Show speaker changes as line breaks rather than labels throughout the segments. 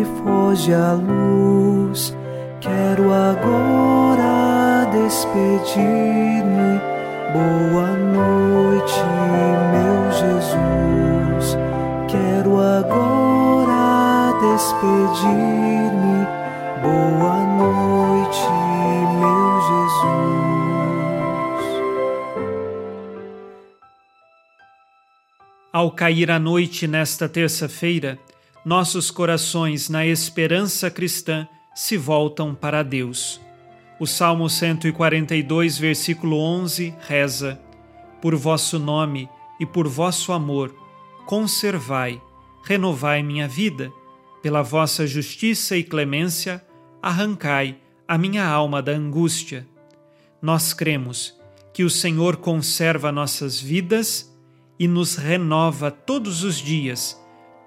Noite, foge a luz. Quero agora despedir-me. Boa noite, meu Jesus. Quero agora despedir-me. Boa noite, meu Jesus.
Ao cair a noite nesta terça-feira, nossos corações, na esperança cristã, se voltam para Deus. O Salmo 142, versículo 11 reza: Por vosso nome e por vosso amor, conservai, renovai minha vida, pela vossa justiça e clemência, arrancai a minha alma da angústia. Nós cremos que o Senhor conserva nossas vidas e nos renova todos os dias,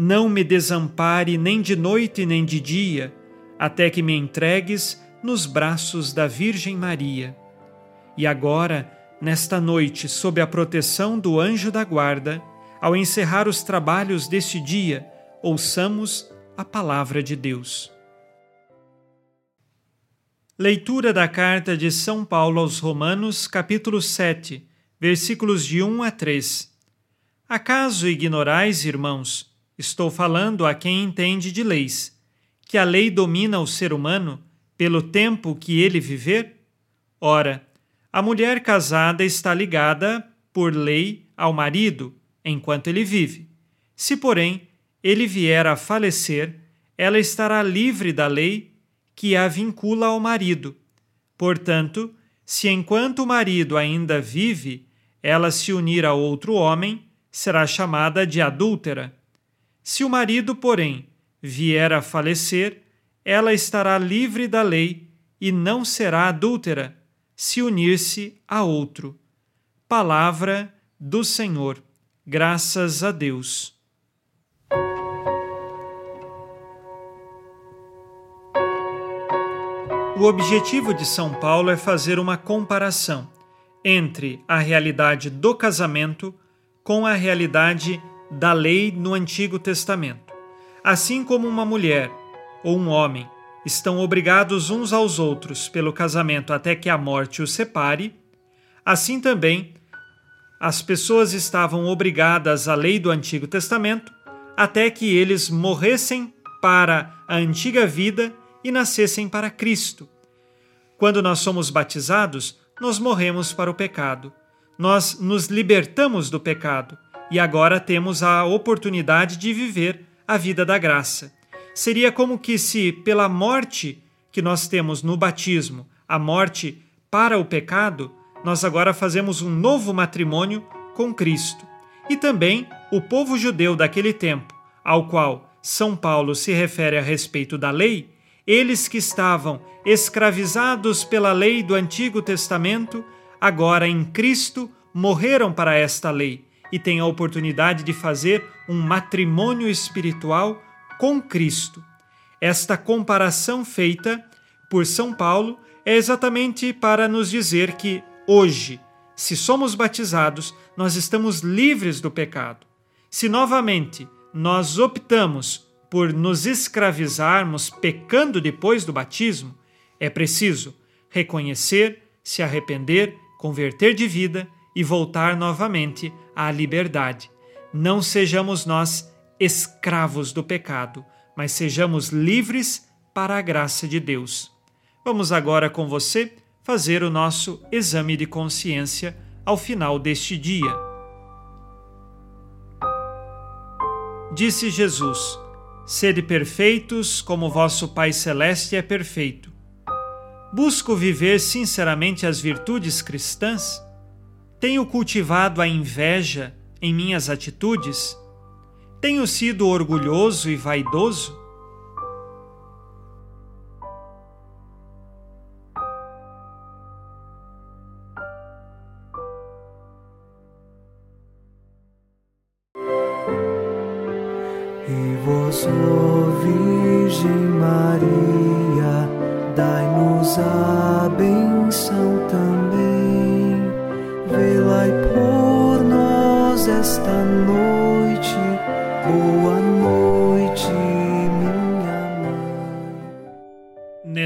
não me desampare nem de noite nem de dia, até que me entregues nos braços da Virgem Maria. E agora, nesta noite, sob a proteção do anjo da guarda, ao encerrar os trabalhos deste dia, ouçamos a palavra de Deus. Leitura da carta de São Paulo aos Romanos, capítulo 7, versículos de 1 a 3. Acaso ignorais, irmãos, estou falando a quem entende de leis, que a lei domina o ser humano pelo tempo que ele viver? Ora, a mulher casada está ligada, por lei, ao marido enquanto ele vive. Se, porém, ele vier a falecer, ela estará livre da lei que a vincula ao marido. Portanto, se enquanto o marido ainda vive, ela se unir a outro homem, será chamada de adúltera. Se o marido, porém, vier a falecer, ela estará livre da lei e não será adúltera, se unir-se a outro. Palavra do Senhor. Graças a Deus. O objetivo de São Paulo é fazer uma comparação entre a realidade do casamento com a realidade da lei no Antigo Testamento. Assim como uma mulher ou um homem estão obrigados uns aos outros pelo casamento até que a morte os separe, assim também as pessoas estavam obrigadas à lei do Antigo Testamento até que eles morressem para a antiga vida e nascessem para Cristo. Quando nós somos batizados, nós morremos para o pecado. Nós nos libertamos do pecado e agora temos a oportunidade de viver a vida da graça seria como que se, pela morte que nós temos no batismo, a morte para o pecado, nós agora fazemos um novo matrimônio com Cristo. E também o povo judeu daquele tempo, ao qual São Paulo se refere a respeito da lei, eles que estavam escravizados pela lei do Antigo Testamento, agora em Cristo morreram para esta lei e têm a oportunidade de fazer um matrimônio espiritual com Cristo. Esta comparação feita por São Paulo é exatamente para nos dizer que hoje, se somos batizados, nós estamos livres do pecado. Se novamente nós optamos por nos escravizarmos pecando depois do batismo, é preciso reconhecer, se arrepender, converter de vida e voltar novamente à liberdade. Não sejamos nós escravos do pecado, mas sejamos livres para a graça de Deus. Vamos agora com você fazer o nosso exame de consciência ao final deste dia. Disse Jesus: Sede perfeitos como vosso Pai Celeste é perfeito. Busco viver sinceramente as virtudes cristãs? Tenho cultivado a inveja em minhas atitudes? Tenho sido orgulhoso e vaidoso?
E vós, ó Virgem Maria, dai-nos a